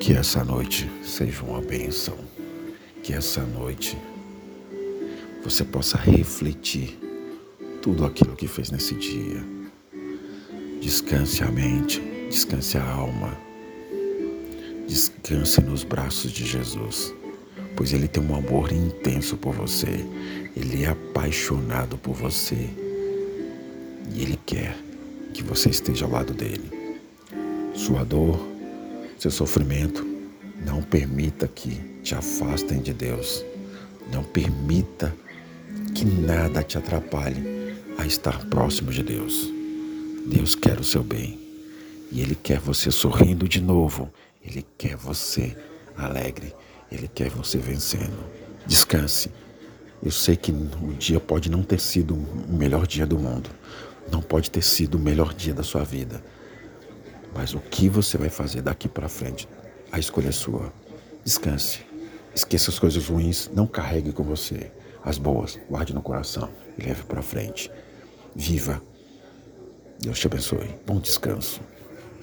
Que essa noite seja uma bênção. Que essa noite você possa refletir tudo aquilo que fez nesse dia. Descanse a mente, descanse a alma. Descanse nos braços de Jesus, pois Ele tem um amor intenso por você. Ele é apaixonado por você e Ele quer que você esteja ao lado dele. Sua dor, seu sofrimento. Não permita que te afastem de Deus. Não permita que nada te atrapalhe a estar próximo de Deus. Deus quer o seu bem e Ele quer você sorrindo de novo. Ele quer você alegre. Ele quer você vencendo. Descanse. Eu sei que o dia pode não ter sido o melhor dia do mundo, não pode ter sido o melhor dia da sua vida, mas o que você vai fazer daqui para frente, a escolha é sua. Descanse. Esqueça as coisas ruins, não carregue com você. As boas, guarde no coração e leve para frente. Viva. Deus te abençoe. Bom descanso.